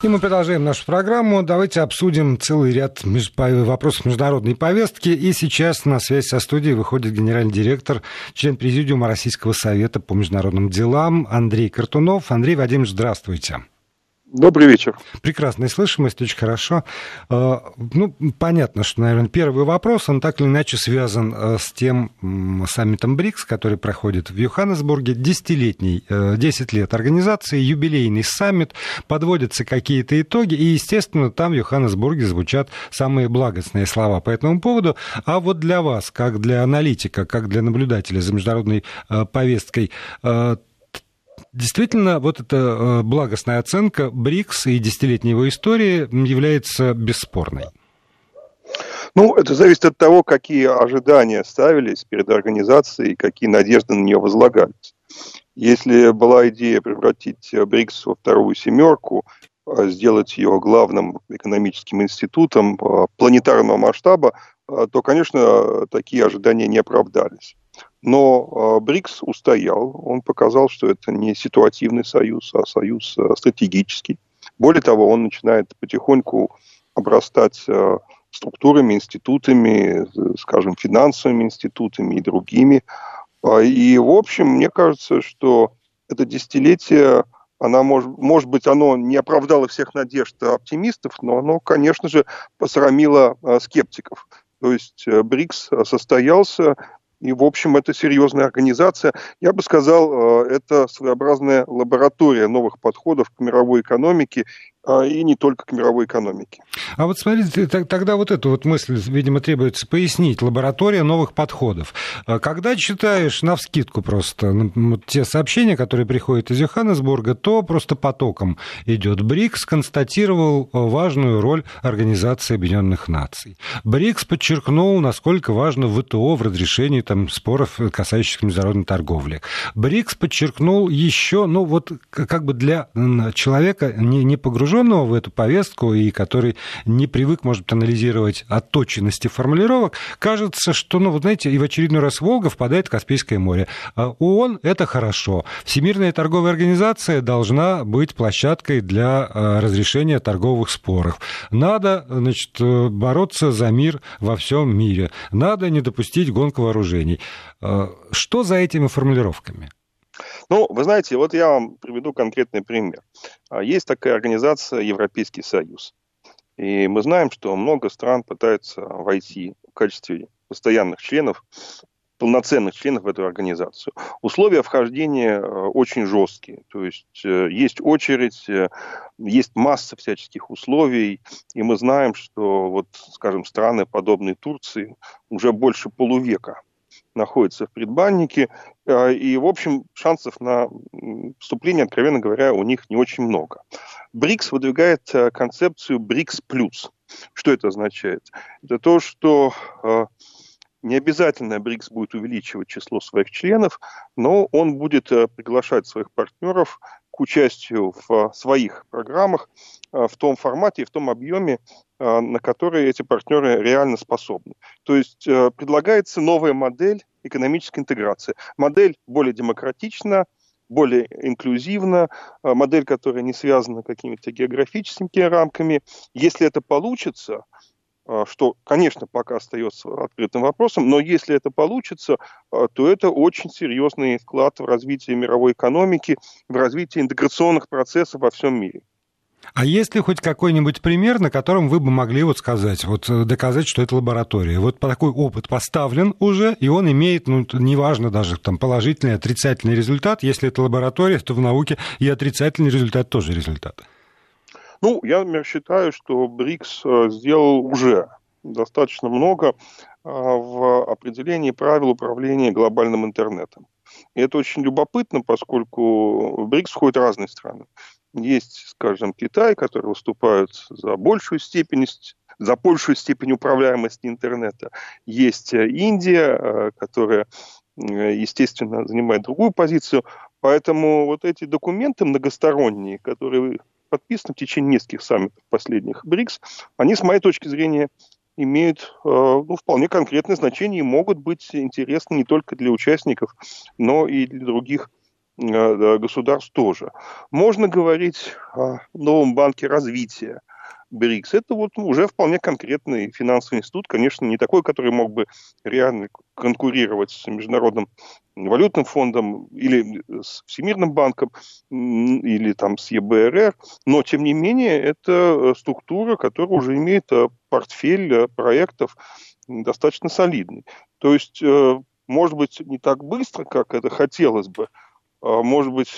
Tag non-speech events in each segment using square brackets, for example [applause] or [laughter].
И мы продолжаем нашу программу. Давайте обсудим целый ряд вопросов международной повестки. И сейчас на связь со студией выходит генеральный директор, член Президиума Российского совета по международным делам Андрей Картунов. Андрей Вадимович, здравствуйте. Добрый вечер. Прекрасная слышимость, очень хорошо. А, ну, понятно, что, наверное, первый вопрос, он так или иначе связан а, с тем саммитом БРИКС, который проходит в Йоханнесбурге. Десятилетний, 10 э, лет организации, юбилейный саммит, подводятся какие-то итоги, и, естественно, там в Йоханнесбурге звучат самые благостные слова по этому поводу. А вот для вас, как для аналитика, как для наблюдателя за международной э, повесткой, э, Действительно, вот эта э, благостная оценка БРИКС и десятилетней его истории является бесспорной. Ну, это зависит от того, какие ожидания ставились перед организацией, какие надежды на нее возлагались. Если была идея превратить БРИКС во вторую семерку, э, сделать ее главным экономическим институтом э, планетарного масштаба, то, конечно, такие ожидания не оправдались. Но а, БРИКС устоял, он показал, что это не ситуативный союз, а союз а, стратегический. Более того, он начинает потихоньку обрастать а, структурами, институтами, скажем, финансовыми институтами и другими. И, в общем, мне кажется, что это десятилетие, она может, может быть, оно не оправдало всех надежд оптимистов, но оно, конечно же, посрамило скептиков. То есть БРИКС состоялся, и, в общем, это серьезная организация. Я бы сказал, э, это своеобразная лаборатория новых подходов к мировой экономике и не только к мировой экономике. А вот смотрите, тогда вот эту вот мысль, видимо, требуется пояснить. Лаборатория новых подходов. А когда читаешь на вскидку просто ну, те сообщения, которые приходят из Йоханнесбурга, то просто потоком идет. БРИКС констатировал важную роль Организации Объединенных Наций. БРИКС подчеркнул, насколько важно ВТО в разрешении там, споров, касающихся международной торговли. БРИКС подчеркнул еще, ну вот как бы для человека не, не погруженного погруженного в эту повестку и который не привык, может анализировать отточенности формулировок, кажется, что, ну, вот знаете, и в очередной раз Волга впадает в Каспийское море. А ООН – это хорошо. Всемирная торговая организация должна быть площадкой для а, разрешения торговых споров. Надо, значит, бороться за мир во всем мире. Надо не допустить гонку вооружений. А, что за этими формулировками? Ну, вы знаете, вот я вам приведу конкретный пример. А, есть такая организация Европейский Союз. И мы знаем, что много стран пытаются войти в качестве постоянных членов, полноценных членов в эту организацию. Условия вхождения э, очень жесткие. То есть э, есть очередь, э, есть масса всяческих условий. И мы знаем, что, вот, скажем, страны, подобные Турции, уже больше полувека находится в предбаннике, а, и, в общем, шансов на вступление, откровенно говоря, у них не очень много. БРИКС выдвигает э, концепцию БРИКС+. плюс. Что это означает? Это то, что а, не обязательно БРИКС будет увеличивать число своих членов, но он будет э, приглашать своих партнеров к участию в своих программах э, в том формате и в том объеме, э, на которые эти партнеры реально способны. То есть предлагается новая модель экономической интеграции. Модель более демократична, более инклюзивна, модель, которая не связана какими-то географическими рамками. Если это получится – что, конечно, пока остается открытым вопросом, но если это получится, то это очень серьезный вклад в развитие мировой экономики, в развитие интеграционных процессов во всем мире. А есть ли хоть какой-нибудь пример, на котором вы бы могли вот сказать, вот э, доказать, что это лаборатория? Вот такой опыт поставлен уже, и он имеет, ну, неважно даже там положительный, отрицательный результат. Если это лаборатория, то в науке и отрицательный результат тоже результат. Ну, я, например, считаю, что БРИКС э, сделал уже достаточно много а, в определении правил управления глобальным интернетом. И это очень любопытно, поскольку в БРИКС входят разные страны. Есть, скажем, Китай, который выступает за большую степень за большую степень управляемости интернета. Есть э, Индия, э, которая, естественно, занимает другую позицию. Поэтому вот эти документы многосторонние, которые подписаны в течение нескольких саммитов последних БРИКС, они, с моей точки зрения, имеют э, ну, вполне конкретное значение и могут быть интересны не только для участников, но и для других государств тоже. Можно говорить о новом банке развития, БРИКС, это вот уже вполне конкретный финансовый институт, конечно, не такой, который мог бы реально конкурировать с Международным валютным фондом или с Всемирным банком или там с ЕБРР, но тем не менее это э, структура, которая уже имеет э, портфель э, проектов достаточно солидный. То есть, может быть, не так быстро, как это хотелось бы, может быть,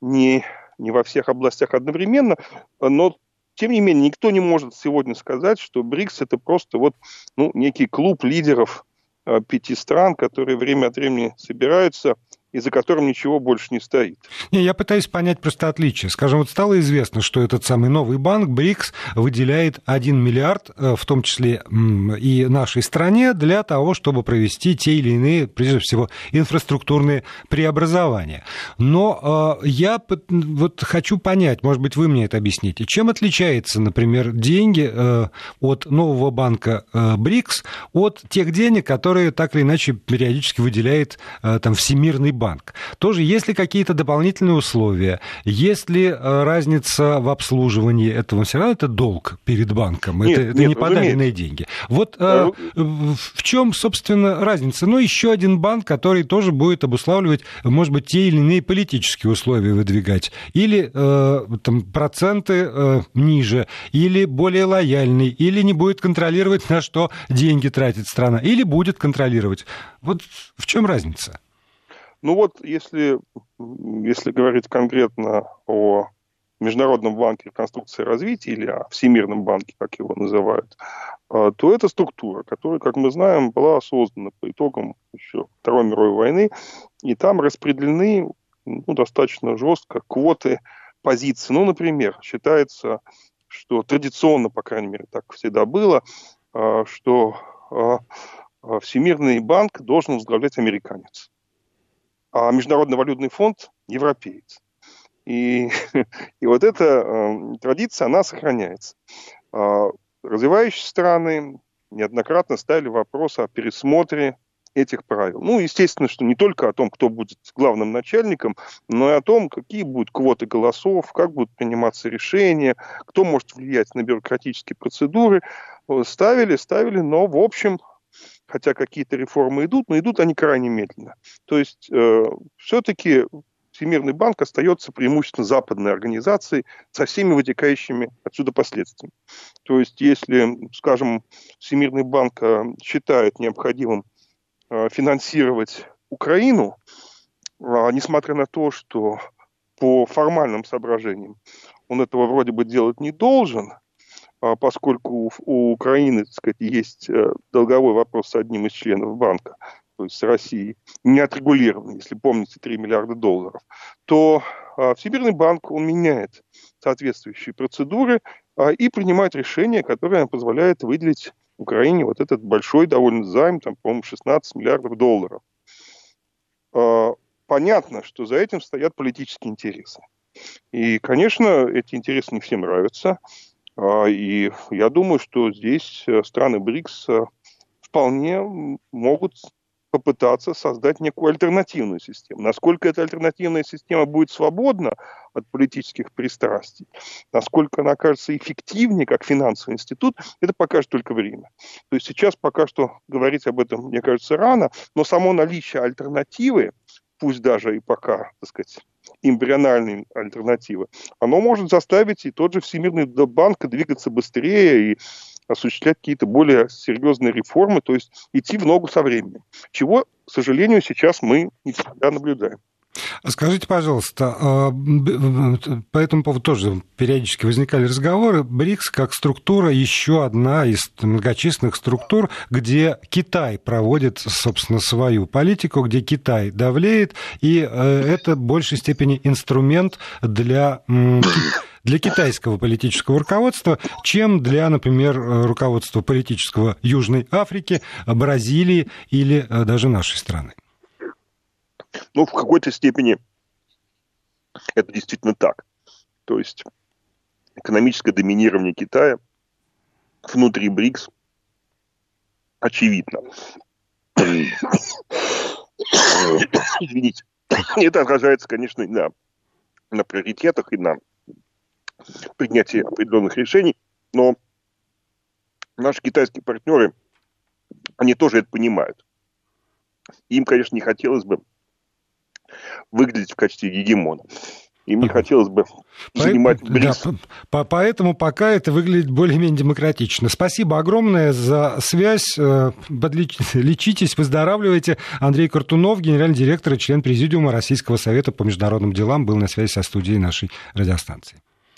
не, не во всех областях одновременно, но тем не менее, никто не может сегодня сказать, что БРИКС это просто вот ну, некий клуб лидеров э, пяти стран, которые время от времени собираются и за которым ничего больше не стоит. Не, я пытаюсь понять просто отличие. Скажем, вот стало известно, что этот самый новый банк БРИКС выделяет 1 миллиард, э, в том числе и нашей стране, для того, чтобы провести те или иные, прежде всего, инфраструктурные преобразования. Но э, я вот хочу понять, может быть, вы мне это объясните, чем отличается, например, деньги э, от нового банка БРИКС от тех денег, которые так или иначе периодически выделяет там Всемирный банк. Тоже есть ли какие-то дополнительные условия? Есть ли э, разница в обслуживании этого? Все равно это долг перед банком. Нет, это, это нет, не подаренные деньги. Вот э, в чем, собственно, разница? Ну, еще один банк, который тоже будет обуславливать, может быть, те или иные политические условия выдвигать. Или э, там, проценты э, ниже, или более лояльный, или не будет контролировать, на что деньги тратит страна, или будет контролировать. Вот в чем разница? Ну вот, если, если говорить конкретно о Международном банке реконструкции и развития, или о Всемирном банке, как его называют, а, то это структура, которая, как мы знаем, была создана по итогам еще Второй мировой войны, и там распределены ну, достаточно жестко квоты позиций. Ну, например, считается, что традиционно, по крайней мере, так всегда было, а, что а, Всемирный банк должен возглавлять американец а Международный валютный фонд – европеец. И, [laughs] и вот эта э, традиция, она сохраняется. Э, развивающиеся страны неоднократно ставили вопрос о пересмотре этих правил. Ну, естественно, что не только о том, кто будет главным начальником, но и о том, какие будут квоты голосов, как будут приниматься решения, кто может влиять на бюрократические процедуры. Ставили, ставили, но, в общем, хотя какие-то реформы идут, но идут они крайне медленно. То есть э, все-таки Всемирный банк остается преимущественно западной организацией со всеми вытекающими отсюда последствиями. То есть если, скажем, Всемирный банк э, считает необходимым э, финансировать Украину, э, несмотря на то, что по формальным соображениям он этого вроде бы делать не должен – поскольку у Украины, так сказать, есть э, долговой вопрос с одним из членов банка, то есть с Россией, не отрегулированный, если помните, 3 миллиарда долларов, то а, Всемирный банк, он меняет соответствующие процедуры а, и принимает решение, которое позволяет выделить Украине вот этот большой довольно займ, там, по-моему, 16 миллиардов долларов. Понятно, что за этим стоят политические интересы. И, конечно, эти интересы не всем нравятся. А, и я думаю, что здесь э, страны БРИКС э, вполне могут попытаться создать некую альтернативную систему. Насколько эта альтернативная система будет свободна от политических пристрастий, насколько она окажется эффективнее как финансовый институт, это покажет только время. То есть сейчас пока что говорить об этом, мне кажется, рано, но само наличие альтернативы, пусть даже и пока, так сказать, эмбриональной альтернативы, оно может заставить и тот же Всемирный банк двигаться быстрее и осуществлять какие-то более серьезные реформы, то есть идти в ногу со временем. Чего, к сожалению, сейчас мы не всегда наблюдаем. Скажите, пожалуйста, а, по этому поводу тоже периодически возникали разговоры. БРИКС как структура еще одна из многочисленных структур, где Китай проводит, собственно, свою политику, где Китай давлеет, и э, это в большей степени инструмент для для китайского политического руководства, чем для, например, руководства политического Южной Африки, Бразилии или э, даже нашей страны. Ну, в какой-то степени это действительно так. То есть экономическое доминирование Китая внутри БРИКС очевидно. [coughs] Извините. Это отражается, конечно, на, на приоритетах и на принятии определенных решений, но наши китайские партнеры, они тоже это понимают. Им, конечно, не хотелось бы выглядеть в качестве гегемона. Им не хотелось бы занимать БРИКС. Да, поэтому пока это выглядит более-менее демократично. Спасибо огромное за связь. Э, [laughs] лечитесь, выздоравливайте. Андрей Картунов, генеральный директор и член Президиума Российского совета по международным делам, был на связи со студией нашей радиостанции.